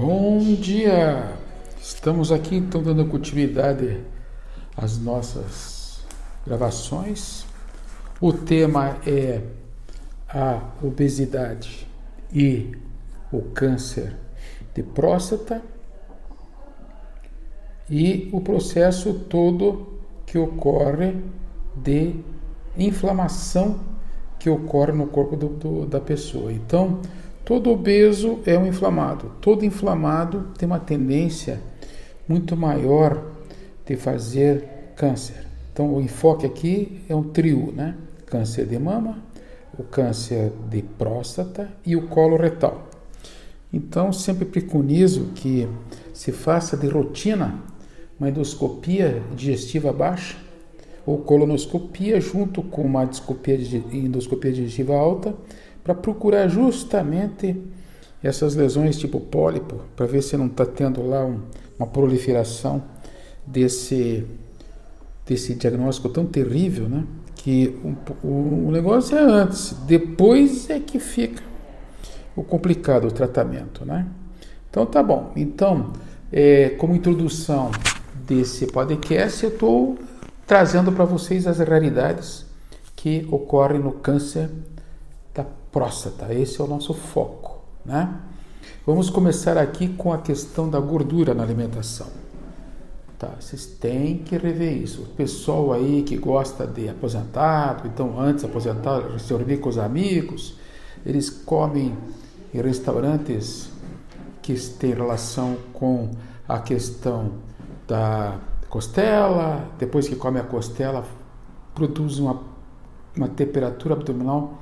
Bom dia! Estamos aqui então dando continuidade às nossas gravações. O tema é a obesidade e o câncer de próstata e o processo todo que ocorre de inflamação que ocorre no corpo do, do, da pessoa. Então, todo obeso é um inflamado. Todo inflamado tem uma tendência muito maior de fazer câncer. Então, o enfoque aqui é um trio, né? Câncer de mama, o câncer de próstata e o colo retal. Então, sempre preconizo que se faça de rotina uma endoscopia digestiva baixa ou colonoscopia junto com uma endoscopia digestiva alta para procurar justamente essas lesões tipo pólipo, para ver se não está tendo lá um, uma proliferação desse, desse diagnóstico tão terrível, né? Que o, o, o negócio é antes, depois é que fica o complicado o tratamento, né? Então tá bom. Então, é, como introdução desse podcast, eu estou trazendo para vocês as realidades que ocorrem no câncer da próstata. Esse é o nosso foco, né? Vamos começar aqui com a questão da gordura na alimentação. Tá, vocês têm que rever isso. O pessoal aí que gosta de aposentado, então antes aposentado, se reunir com os amigos, eles comem em restaurantes que têm relação com a questão da costela, depois que come a costela, produz uma, uma temperatura abdominal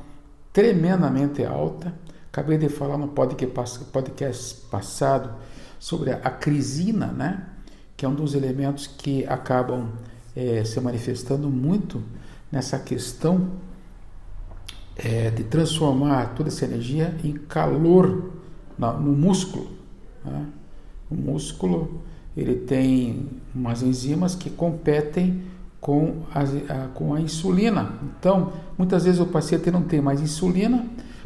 tremendamente alta. Acabei de falar no podcast, passado sobre a crisina, né? que é um dos elementos que acabam é, se manifestando muito nessa questão é, de transformar toda essa energia em calor no músculo. Né? O músculo ele tem umas enzimas que competem com a, a, com a insulina. Então, muitas vezes o paciente não tem mais insulina,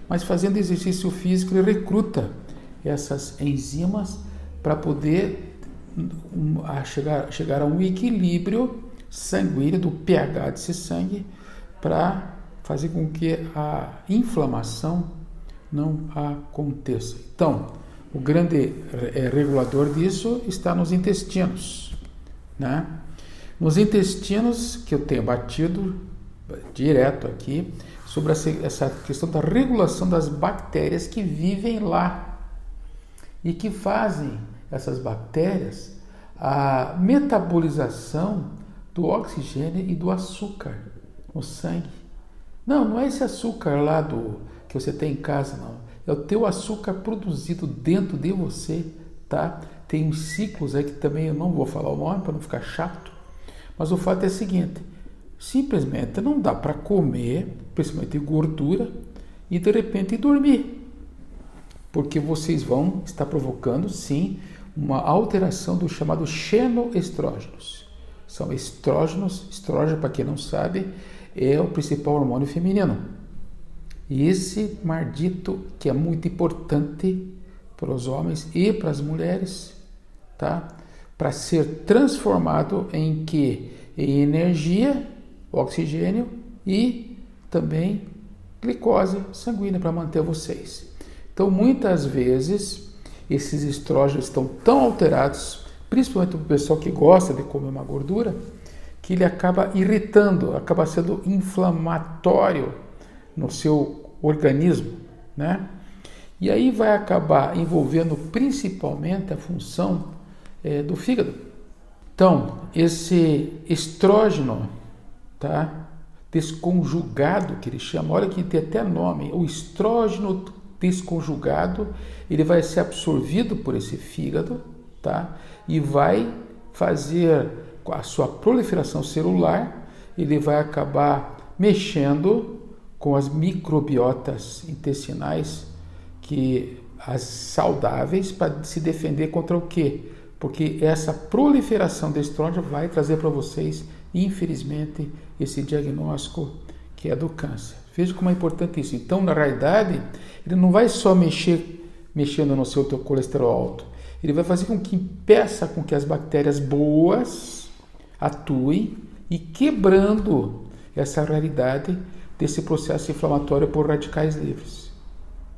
mas fazendo exercício físico ele recruta essas enzimas para poder um, a chegar, chegar a um equilíbrio sanguíneo do pH desse sangue para fazer com que a inflamação não aconteça. Então, o grande eh, regulador disso está nos intestinos. Né? Nos intestinos, que eu tenho batido direto aqui, sobre essa questão da regulação das bactérias que vivem lá e que fazem essas bactérias a metabolização do oxigênio e do açúcar no sangue. Não, não é esse açúcar lá do que você tem em casa, não é o teu açúcar produzido dentro de você, tá? Tem uns ciclos aí que também eu não vou falar o nome para não ficar chato, mas o fato é o seguinte: simplesmente não dá para comer, principalmente gordura, e de repente dormir, porque vocês vão estar provocando sim uma alteração do chamado xenoestrógenos. São estrógenos, estrógeno, para quem não sabe, é o principal hormônio feminino. E esse mardito que é muito importante para os homens e para as mulheres, tá? Para ser transformado em que em energia, oxigênio e também glicose sanguínea para manter vocês. Então, muitas vezes esses estrógenos estão tão alterados, principalmente para o pessoal que gosta de comer uma gordura, que ele acaba irritando, acaba sendo inflamatório no seu organismo, né? E aí vai acabar envolvendo principalmente a função é, do fígado. Então, esse estrógeno, tá? Desconjugado, que ele chama, olha que tem até nome, o estrógeno desconjugado, ele vai ser absorvido por esse fígado, tá? E vai fazer a sua proliferação celular, ele vai acabar mexendo com as microbiotas intestinais que as saudáveis para se defender contra o quê? Porque essa proliferação de estrógeno vai trazer para vocês, infelizmente, esse diagnóstico que é do câncer. Veja como é importante isso. Então, na realidade, ele não vai só mexer mexendo no seu teu colesterol alto, Ele vai fazer com que impeça com que as bactérias boas atuem e quebrando essa realidade desse processo inflamatório por radicais livres.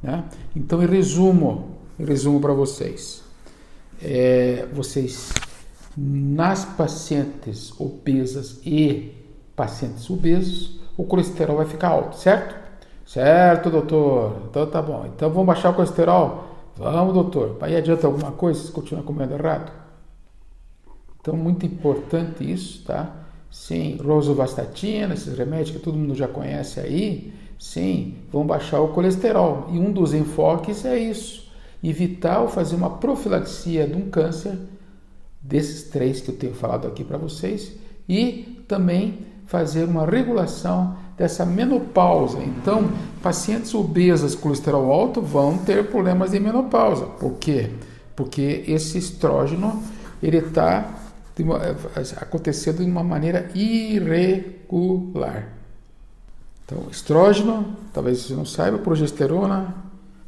Né? Então, em resumo, em resumo para vocês, é, vocês nas pacientes obesas e pacientes obesos, o colesterol vai ficar alto, certo? Certo, doutor. Então tá bom. Então vamos baixar o colesterol? Vamos, doutor. Aí adianta alguma coisa se continuar comendo errado? Então, muito importante isso, tá? Sim, rosuvastatina, esses remédios que todo mundo já conhece aí, sim, vão baixar o colesterol. E um dos enfoques é isso: evitar fazer uma profilaxia de um câncer, desses três que eu tenho falado aqui para vocês, e também fazer uma regulação dessa menopausa. Então, pacientes obesas colesterol alto vão ter problemas de menopausa. Por quê? Porque esse estrógeno ele está acontecendo de uma maneira irregular. Então, estrógeno, talvez você não saiba, progesterona,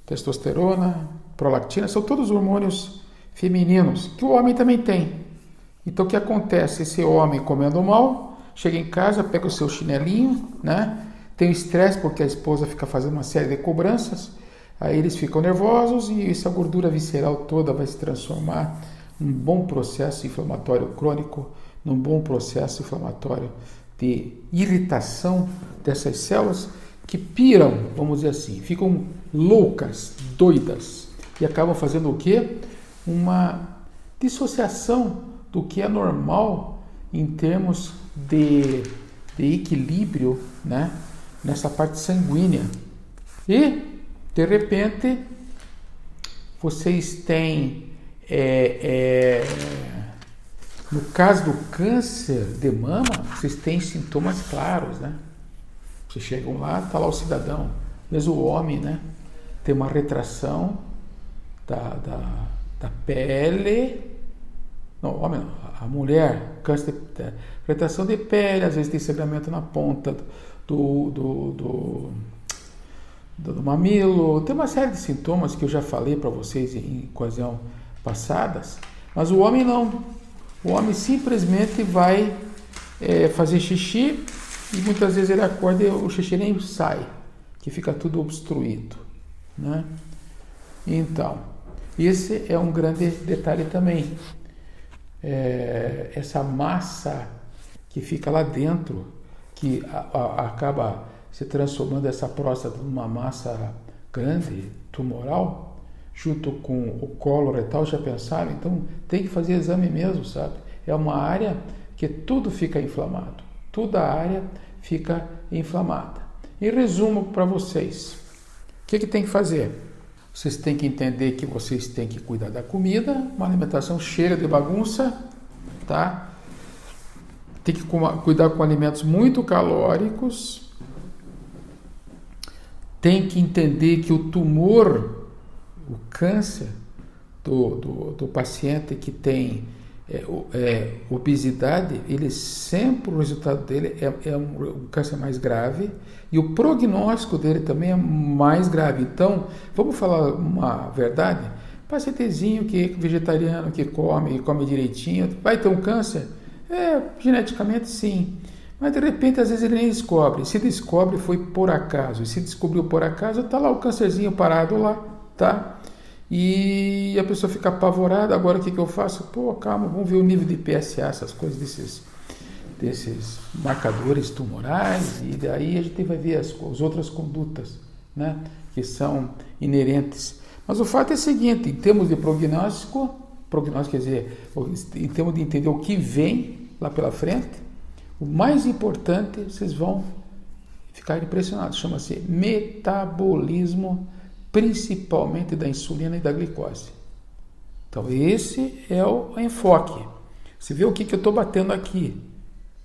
testosterona, prolactina, são todos hormônios femininos que o homem também tem. Então, o que acontece? Esse homem comendo mal, chega em casa, pega o seu chinelinho, né? Tem estresse porque a esposa fica fazendo uma série de cobranças, aí eles ficam nervosos e essa gordura visceral toda vai se transformar num bom processo inflamatório crônico, num bom processo inflamatório de irritação dessas células que piram, vamos dizer assim, ficam loucas, doidas e acabam fazendo o quê? Uma dissociação do que é normal em termos de, de equilíbrio, né? nessa parte sanguínea. E, de repente, vocês têm, é, é, no caso do câncer de mama, vocês têm sintomas claros, né? Vocês chegam lá, está lá o cidadão, mas o homem, né? Tem uma retração da, da, da pele, não, homem não, a mulher, câncer de, retração de pele, às vezes tem sangramento na ponta do, do, do, do, do mamilo, tem uma série de sintomas que eu já falei para vocês em ocasião passadas, mas o homem não. O homem simplesmente vai é, fazer xixi e muitas vezes ele acorda e o xixi nem sai, que fica tudo obstruído. Né? Então, esse é um grande detalhe também. É, essa massa que fica lá dentro que a, a, acaba se transformando essa próstata numa massa grande, tumoral, junto com o colo retal, já pensaram? Então tem que fazer exame mesmo, sabe? É uma área que tudo fica inflamado, toda a área fica inflamada. Em resumo para vocês, o que, que tem que fazer? Vocês têm que entender que vocês têm que cuidar da comida, uma alimentação cheia de bagunça, tá? tem que cuidar com alimentos muito calóricos, tem que entender que o tumor, o câncer do, do, do paciente que tem é, é, obesidade, ele sempre o resultado dele é, é um, câncer mais grave e o prognóstico dele também é mais grave. Então, vamos falar uma verdade: pacientezinho que é vegetariano, que come, come direitinho, vai ter um câncer? É, geneticamente sim. Mas de repente, às vezes ele nem descobre. Se descobre, foi por acaso. E se descobriu por acaso, está lá o câncerzinho parado lá, tá? E a pessoa fica apavorada. Agora o que, que eu faço? Pô, calma, vamos ver o nível de PSA, essas coisas desses, desses marcadores tumorais. E daí a gente vai ver as, as outras condutas, né? Que são inerentes. Mas o fato é o seguinte: em termos de prognóstico, prognóstico quer dizer, em termos de entender o que vem lá pela frente, o mais importante, vocês vão ficar impressionados, chama-se metabolismo, principalmente da insulina e da glicose. Então, esse é o enfoque. Você vê o que, que eu estou batendo aqui?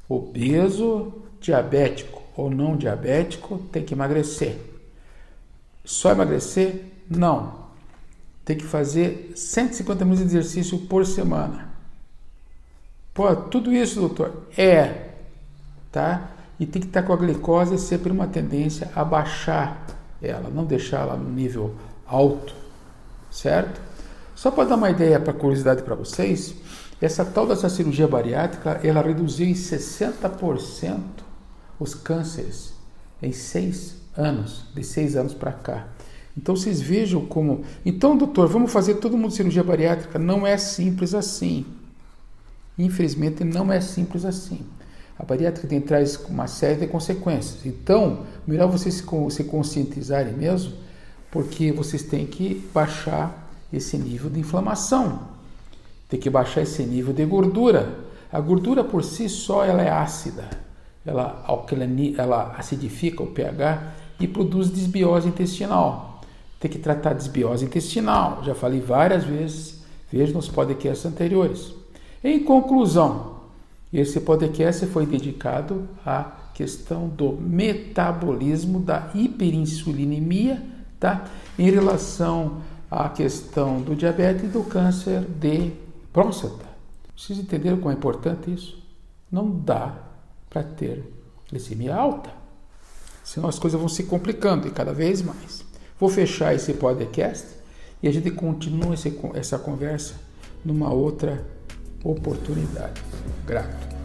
Obeso, diabético ou não diabético tem que emagrecer. Só emagrecer? Não tem que fazer 150 minutos de exercício por semana. Pô, tudo isso, doutor? É, tá? E tem que estar com a glicose sempre uma tendência a baixar ela, não deixar ela no nível alto, certo? Só para dar uma ideia, para curiosidade para vocês, essa tal dessa cirurgia bariátrica, ela reduziu em 60% os cânceres em seis anos, de seis anos para cá. Então vocês vejam como. Então, doutor, vamos fazer todo mundo cirurgia bariátrica? Não é simples assim. Infelizmente, não é simples assim. A bariátrica tem, traz uma série de consequências. Então, melhor vocês se conscientizarem mesmo, porque vocês têm que baixar esse nível de inflamação, tem que baixar esse nível de gordura. A gordura por si só ela é ácida, ela, ela acidifica o pH e produz desbiose intestinal. Tem que tratar desbiose intestinal, já falei várias vezes, veja nos podcasts anteriores. Em conclusão, esse podcast foi dedicado à questão do metabolismo da hiperinsulinemia, tá? Em relação à questão do diabetes e do câncer de próstata. Vocês entenderam como é importante isso? Não dá para ter glicemia alta. Senão as coisas vão se complicando e cada vez mais. Vou fechar esse podcast e a gente continua esse, essa conversa numa outra oportunidade. Grato.